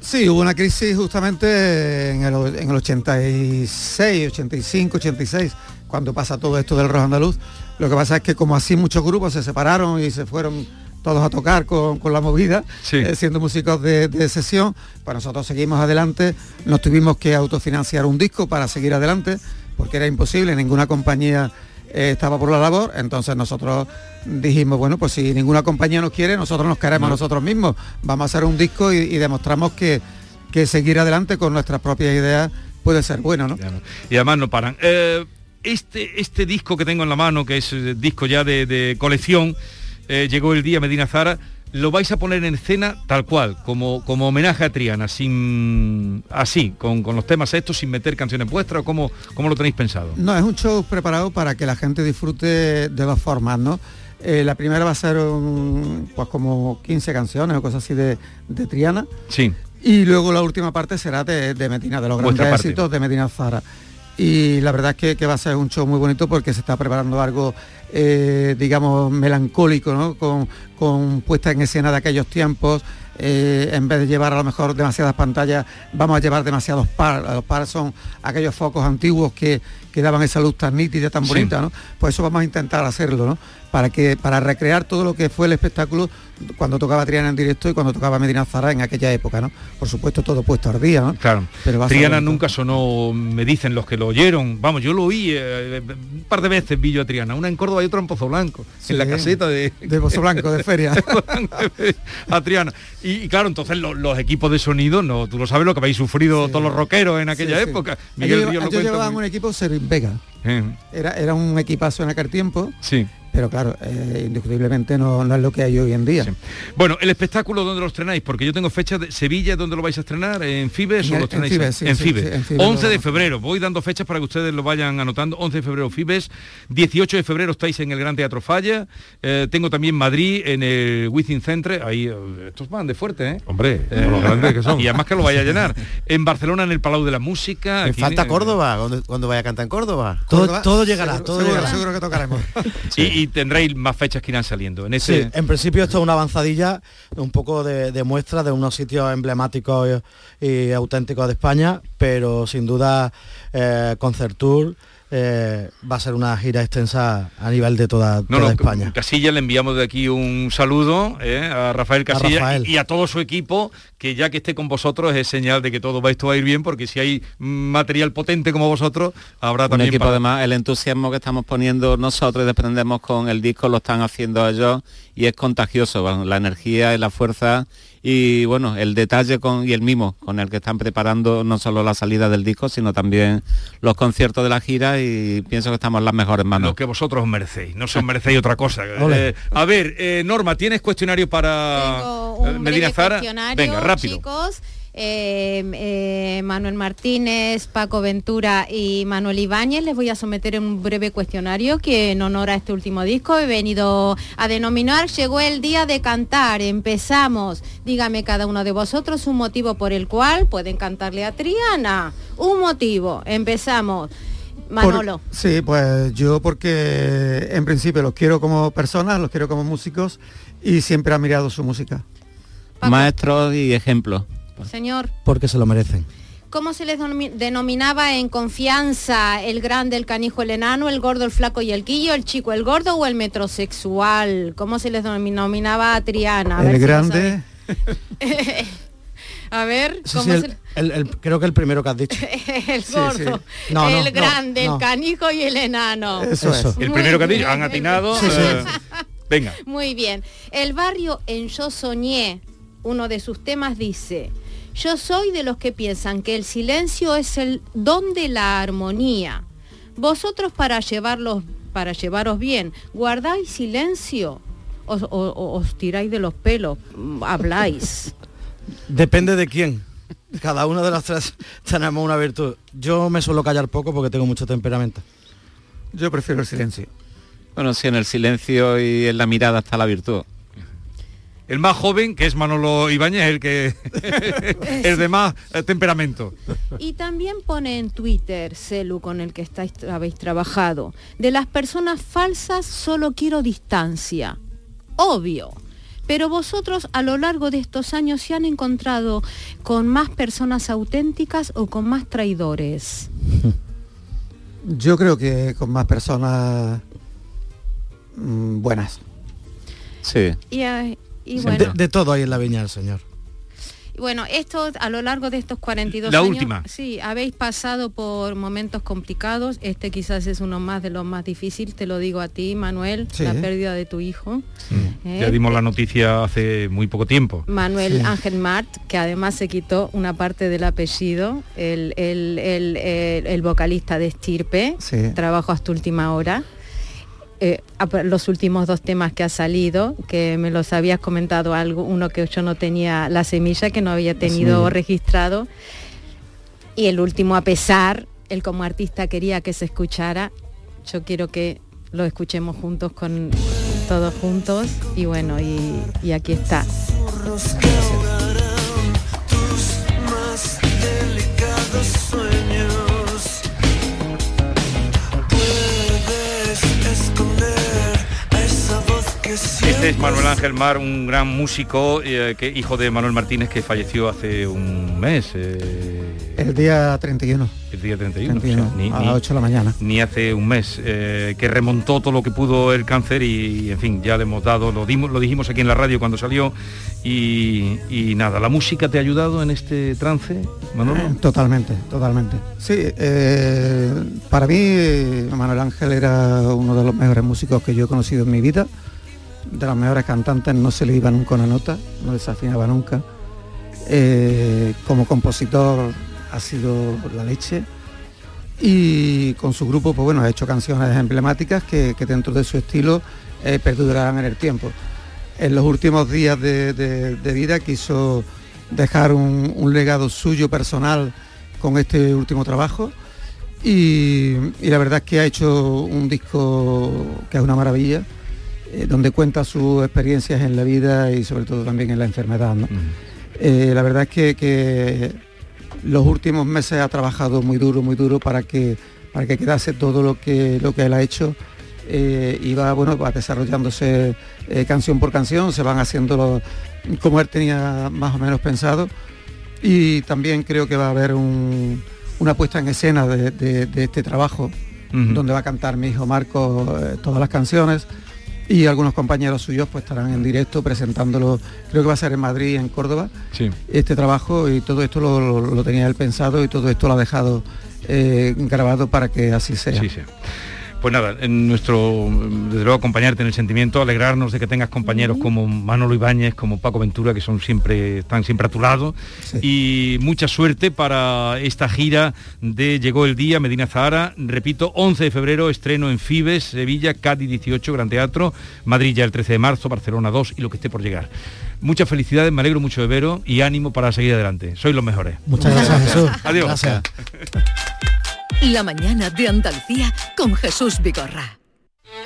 Sí, hubo una crisis justamente en el, en el 86, 85, 86, cuando pasa todo esto del rock andaluz. Lo que pasa es que como así muchos grupos se separaron y se fueron todos a tocar con, con la movida, eh, siendo músicos de, de sesión, pues nosotros seguimos adelante, nos tuvimos que autofinanciar un disco para seguir adelante, porque era imposible, ninguna compañía eh, estaba por la labor, entonces nosotros dijimos, bueno, pues si ninguna compañía nos quiere, nosotros nos queremos No. nosotros mismos, vamos a hacer un disco y, y demostramos que, que seguir adelante con nuestras propias ideas puede ser bueno, ¿no? y además no paran. Eh, este, este disco que tengo en la mano, que es eh, disco ya de, de colección, eh, llegó el día Medina Zara, lo vais a poner en escena tal cual, como, como homenaje a Triana, sin así, con, con los temas estos, sin meter canciones vuestras, o cómo, cómo lo tenéis pensado. No, es un show preparado para que la gente disfrute de dos formas, ¿no? Eh, la primera va a ser un, pues como 15 canciones o cosas así de, de Triana. Sí. Y luego la última parte será de, de Medina, de los grandes éxitos de Medina Zara. Y la verdad es que, va a ser un show muy bonito porque se está preparando algo, eh, digamos, melancólico, ¿no? Con, con puesta en escena de aquellos tiempos, eh, en vez de llevar a lo mejor demasiadas pantallas, vamos a llevar demasiados par. Los par son aquellos focos antiguos que, que daban esa luz tan nítida, tan Sí. bonita, ¿no? Pues eso vamos a intentar hacerlo, ¿no? Para que para recrear todo lo que fue el espectáculo cuando tocaba Triana en directo y cuando tocaba Medina Zara en aquella época, ¿no? Por supuesto todo puesto al día, ¿no? Claro. Pero Triana nunca sonó, me dicen los que lo oyeron. Vamos, yo lo oí eh, un par de veces vi yo a Triana, una en Córdoba y otra en Pozo Blanco, en la caseta de de Pozo Blanco de feria. a Triana. Y, y claro, entonces lo- los equipos de sonido, no, tú lo sabes lo que habéis sufrido todos los rockeros en aquella Sí, época. Miguel lo muy- un equipo Vega. Era, era un equipazo en aquel tiempo, sí. Pero claro, eh, indiscutiblemente no, no es lo que hay hoy en día. Bueno, el espectáculo ¿dónde lo estrenáis? Porque yo tengo fecha de Sevilla, ¿dónde lo vais a estrenar? ¿En Fibes En o lo en estrenáis? Fibes, sí, en sí, Fibes. sí, en Fibes 11 lo- de febrero, voy dando fechas para que ustedes lo vayan anotando. 11 de febrero Fibes, 18 de febrero estáis en el Gran Teatro Falla, Eh, tengo también Madrid en el Within Centre, ahí eh, estos van de fuerte, ¿eh? Hombre, Eh, con lo grandes que son. Y además que lo vaya a llenar. En Barcelona en el Palau de la Música. Me aquí falta en- Córdoba, cuando, cuando vaya a cantar en Córdoba. Todo, Córdoba, todo llegará, seguro- todo seguro, llegará. seguro que tocaremos. Y, y tendréis más fechas que irán saliendo. En Sí, ese... en principio esto es una avanzadilla, un poco de, muestra de unos sitios emblemáticos y, auténticos de España, pero sin duda eh, Concert Tour eh, va a ser una gira extensa a nivel de toda, No, toda no, España. Casilla le enviamos de aquí un saludo eh, a Rafael Casilla Rafael. Y, y a todo su equipo, que ya que esté con vosotros es señal de que todo va, esto va a ir bien, porque si hay material potente como vosotros, habrá un también equipo para- además el entusiasmo que estamos poniendo nosotros y desprendemos con el disco lo están haciendo ellos y es contagioso bueno, la energía y la fuerza y bueno el detalle con y el mimo con el que están preparando no solo la salida del disco sino también los conciertos de la gira y pienso que estamos en las mejores manos lo que vosotros os merecéis, no se os merecéis otra cosa. Eh, a ver, eh, Norma, ¿tienes cuestionario para Tengo eh, un Medina breve Zara? cuestionario, Venga, rápido. chicos. Eh, eh, Manuel Martínez, Paco Ventura y Manuel Ibáñez les voy a someter un breve cuestionario que en honor a este último disco he venido a denominar Llegó el día de cantar, empezamos. Dígame cada uno de vosotros un motivo por el cual pueden cantarle a Triana. Un motivo, empezamos. Manolo. Por- sí, pues yo porque en principio los quiero como personas, los quiero como músicos y siempre he admirado su música. maestros y ejemplos Señor. Porque se lo merecen. ¿Cómo se les denominaba en confianza el grande, el canijo, el enano, el gordo, el flaco y el quillo, el chico, el gordo o el metrosexual? ¿Cómo se les denominaba a Triana? A ver el si grande, a ver, Sí, ¿cómo sí, el- se- el- el- creo que el primero que has dicho. el sí. gordo, no, el no, grande, no. el canijo y el enano. Eso es. El Muy primero que ha dicho, bien. han atinado. Sí, sí. eh, venga. Muy bien. El barrio en Yo Soñé, uno de sus temas dice, yo soy de los que piensan que el silencio es el don de la armonía. Vosotros para llevarlos, para llevaros bien, guardáis silencio. Os, os tiráis de los pelos, habláis. Depende de quién. Cada uno de los tres tenemos una virtud. Yo me suelo callar poco porque tengo mucho temperamento. yo prefiero el silencio. bueno sí en el silencio y en la mirada está la virtud El más joven, que es Manolo Ibáñez, el que es de más eh, temperamento. Y también pone en Twitter, Celu, con el que estáis, habéis trabajado, de las personas falsas solo quiero distancia. Obvio. Pero vosotros a lo largo de estos años se han encontrado con más personas auténticas o con más traidores. Yo creo que con más personas mm, buenas. sí Y, eh, y De, bueno, de todo hay en la viña del Señor. y bueno, esto a lo largo de estos 42 La años, última. sí, habéis pasado por momentos complicados. Este quizás es uno más de los más difíciles, te lo digo a ti, Manuel, Sí. la pérdida de tu hijo. ¿eh? Ya dimos la noticia hace muy poco tiempo. Manuel Sí. Ángel Mart, que además se quitó una parte del apellido, el, el- el- el- el vocalista de Estirpe, Sí. trabajó hasta última hora. Eh, los últimos dos temas que ha salido, que me los habías comentado algo, uno que yo no tenía la semilla, que no había tenido registrado, y el último a pesar, él como artista quería que se escuchara, yo quiero que lo escuchemos juntos con todos juntos. Y bueno y, y aquí está Es Manuel Ángel Mar, un gran músico, eh, que, hijo de Manuel Martínez, que falleció hace un mes. eh, El día 31. el día 31. 31, o sea, ni, a las 8 de la mañana. ni hace un mes, eh, que remontó todo lo que pudo el cáncer y, en fin, ya le hemos dado, lo, dimos, lo dijimos aquí en la radio cuando salió y, y nada, ¿la música te ha ayudado en este trance, Manolo? Totalmente, totalmente. Sí, para mí Manuel Ángel era uno de los mejores músicos que yo he conocido en mi vida, de los mejores cantantes, no se le iba nunca una nota, no desafinaba nunca. Eh, como compositor ha sido la leche y con su grupo pues bueno ha hecho canciones emblemáticas que, que dentro de su estilo eh, perdurarán en el tiempo. En los últimos días de, de- vida quiso dejar un, legado suyo personal con este último trabajo y la verdad es que ha hecho un disco que es una maravilla, eh, donde cuenta sus experiencias en la vida y sobre todo también en la enfermedad. ¿no? Eh, la verdad es que, que los últimos meses ha trabajado muy duro, muy duro para que, para que quedase todo lo que, lo que él ha hecho. Eh, y va, bueno, va desarrollándose eh, canción por canción, se van haciendo como él tenía más o menos pensado. Y también creo que va a haber un- una puesta en escena de, de- de este trabajo, donde va a cantar mi hijo Marco todas las canciones y algunos compañeros suyos pues estarán en directo presentándolo, creo que va a ser en Madrid, en Córdoba, Sí. este trabajo y todo esto lo, lo- lo tenía él pensado y todo esto lo ha dejado eh, grabado para que así sea. Sí, sí. Pues nada, en nuestro, desde luego acompañarte en el sentimiento, alegrarnos de que tengas compañeros como Manolo Ibáñez, como Paco Ventura, que son siempre, están siempre a tu lado. Y mucha suerte para esta gira de Llegó el Día, Medina Zahara. Repito, 11 de febrero, estreno en Fibes, Sevilla, Cádiz 18, Gran Teatro, Madrid ya el 13 de marzo, Barcelona 2 y lo que esté por llegar. Muchas felicidades, me alegro mucho de veros y ánimo para seguir adelante. Sois los mejores. Muchas gracias, Jesús. Adiós. Gracias. La mañana de Andalucía con Jesús Vigorra.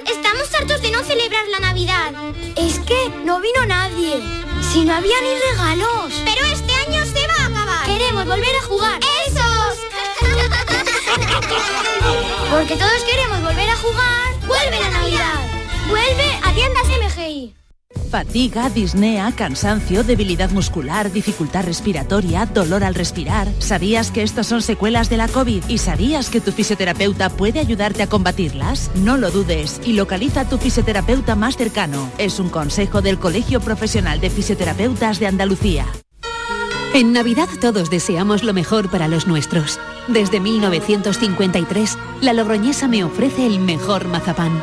Estamos hartos de no celebrar la Navidad. Es que no vino nadie. Si no había ni regalos. Pero este año se va a acabar. Queremos volver a jugar. ¡Esos! Porque todos queremos volver a jugar. ¡Vuelve la Navidad! ¡Vuelve a tiendas MGI! Fatiga, disnea, cansancio, debilidad muscular, dificultad respiratoria, dolor al respirar. ¿Sabías que estas son secuelas de la COVID? ¿Y sabías que tu fisioterapeuta puede ayudarte a combatirlas? No lo dudes y localiza a tu fisioterapeuta más cercano. Es un consejo del Colegio Profesional de Fisioterapeutas de Andalucía. En Navidad todos deseamos lo mejor para los nuestros. Desde 1953, la Logroñesa me ofrece el mejor mazapán.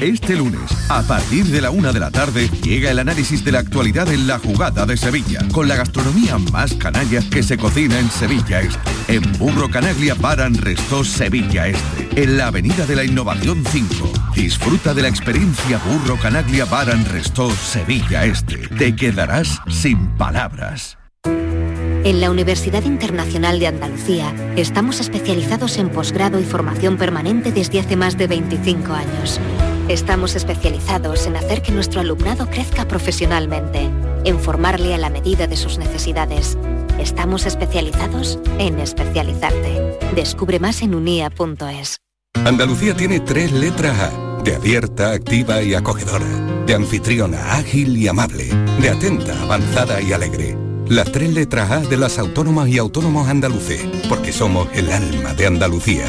Este lunes, a partir de la una de la tarde, llega el análisis de la actualidad en la jugada de Sevilla, con la gastronomía más canalla que se cocina en Sevilla Este. En Burro Canaglia Baran Restó Sevilla Este, en la Avenida de la Innovación 5. Disfruta de la experiencia Burro Canaglia Baran Restó Sevilla Este. Te quedarás sin palabras. En la Universidad Internacional de Andalucía estamos especializados en posgrado y formación permanente desde hace más de 25 años. Estamos especializados en hacer que nuestro alumnado crezca profesionalmente, en formarle a la medida de sus necesidades. Estamos especializados en especializarte. Descubre más en unia.es. Andalucía tiene tres letras A, de abierta, activa y acogedora, de anfitriona, ágil y amable, de atenta, avanzada y alegre. Las tres letras A de las autónomas y autónomos andaluces, porque somos el alma de Andalucía.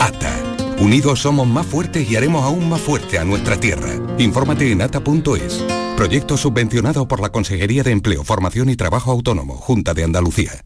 ATA. Unidos somos más fuertes y haremos aún más fuerte a nuestra tierra. Infórmate en ata.es. Proyecto subvencionado por la Consejería de Empleo, Formación y Trabajo Autónomo, Junta de Andalucía.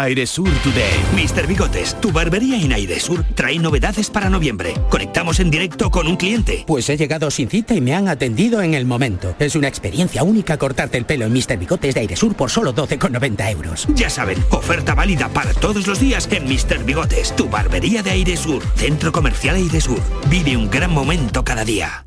Airesur Today. Mr. Bigotes, tu barbería en Airesur trae novedades para noviembre. Conectamos en directo con un cliente. Pues he llegado sin cita y me han atendido en el momento. Es una experiencia única cortarte el pelo en Mr. Bigotes de Airesur por solo 12,90 euros. Ya saben, oferta válida para todos los días en Mr. Bigotes, tu barbería de Airesur. Centro Comercial Airesur. Vive un gran momento cada día.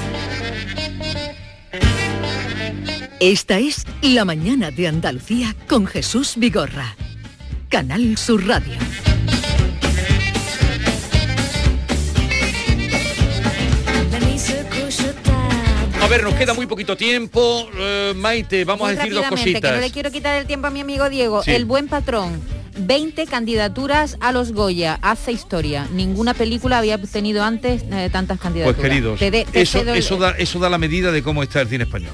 Esta es La Mañana de Andalucía con Jesús Vigorra. Canal Sur Radio. A ver, nos queda muy poquito tiempo. Eh, Maite, vamos Muy a decir dos rápidamente, que no cositas. le quiero quitar el tiempo a mi amigo Diego. Sí. El buen patrón. 20 candidaturas a los Goya. Hace historia. Ninguna película había tenido antes eh, tantas Pues candidaturas. queridos, Te de- te eso, el- eso, da, eso da la medida de cómo está el cine español.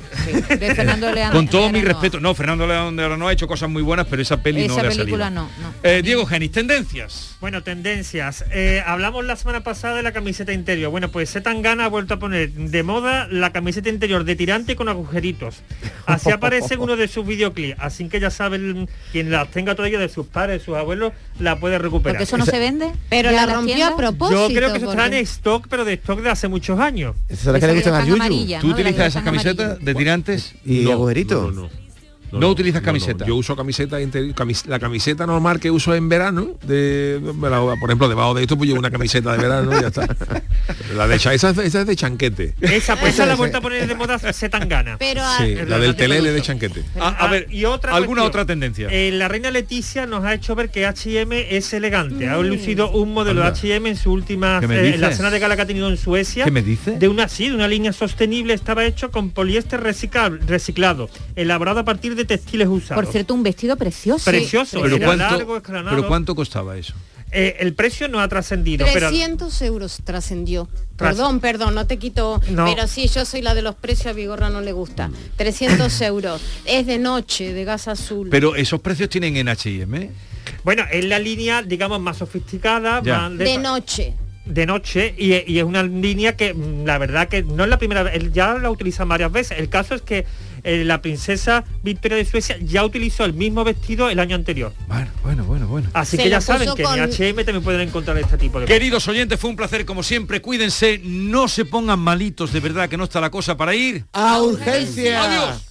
de Fernando León. Con todo mi respeto. No, Fernando León de Aranoa ha hecho cosas muy buenas, pero esa peli no le ha salido. no, no. Eh, Diego Genis, tendencias. Bueno, tendencias. Eh, hablamos la semana pasada de la camiseta interior. Bueno, pues Zetangana ha vuelto a poner de moda la camiseta interior de tirante con agujeritos. Así aparece en uno de sus videoclips. Así que ya saben, quien las tenga todavía de sus padres, sus abuelos, la puede recuperar. Porque eso no se vende. Pero ¿Ya la rompió a propósito. Yo creo que eso está en porque- stock, pero de stock de hace muchos años. Esa es la que le gustan a Yuyu. ¿Tú utilizas esas camisetas de tirantes? ¿Y No, agujerito? no, no. No utilizas camiseta. Yo uso camiseta interior, camis- la camiseta normal que uso en verano, de, la- por ejemplo, debajo de esto pues llevo una camiseta de verano y ya está. La de esa, es- esa es de chanquete. Esa, pues esa la vuelta a poner de moda se tan gana. Pero Sí, la del telele de chanquete. A, a ver, y otra ¿alguna cuestión. otra tendencia? Eh, la reina Leticia nos ha hecho ver que H&M es elegante. Ha lucido un modelo Anda. de H&M en su última ¿Qué me eh, en la cena de gala que ha tenido en Suecia. ¿Qué me dices? De una sí, de una línea sostenible estaba hecho con poliéster reciclado, elaborado a partir de textiles usados. Por cierto, un vestido precioso. Precioso, pero era cuánto, largo, pero cuánto costaba eso. Eh, el precio no ha trascendido, pero 300 euros trascendió. Tras- Perdón, perdón, no te quito. No. Pero sí, yo soy la de los precios, a Vigorra no le gusta. 300 euros. Es de noche, de gas azul. Pero esos precios tienen en H&M. bueno, es la línea, digamos, más sofisticada, Ya. más de noche. de noche y, y es una línea que la verdad que no es la primera vez, ya la utilizan varias veces. El caso es que eh, la princesa Victoria de Suecia ya utilizó el mismo vestido el año anterior. Bueno, bueno, bueno, bueno. Así Se que ya saben que con- en H&M también pueden encontrar este tipo de Queridos oyentes, fue un placer como siempre. Cuídense, no se pongan malitos, de verdad que no está la cosa para ir. ¡A urgencia! Adiós.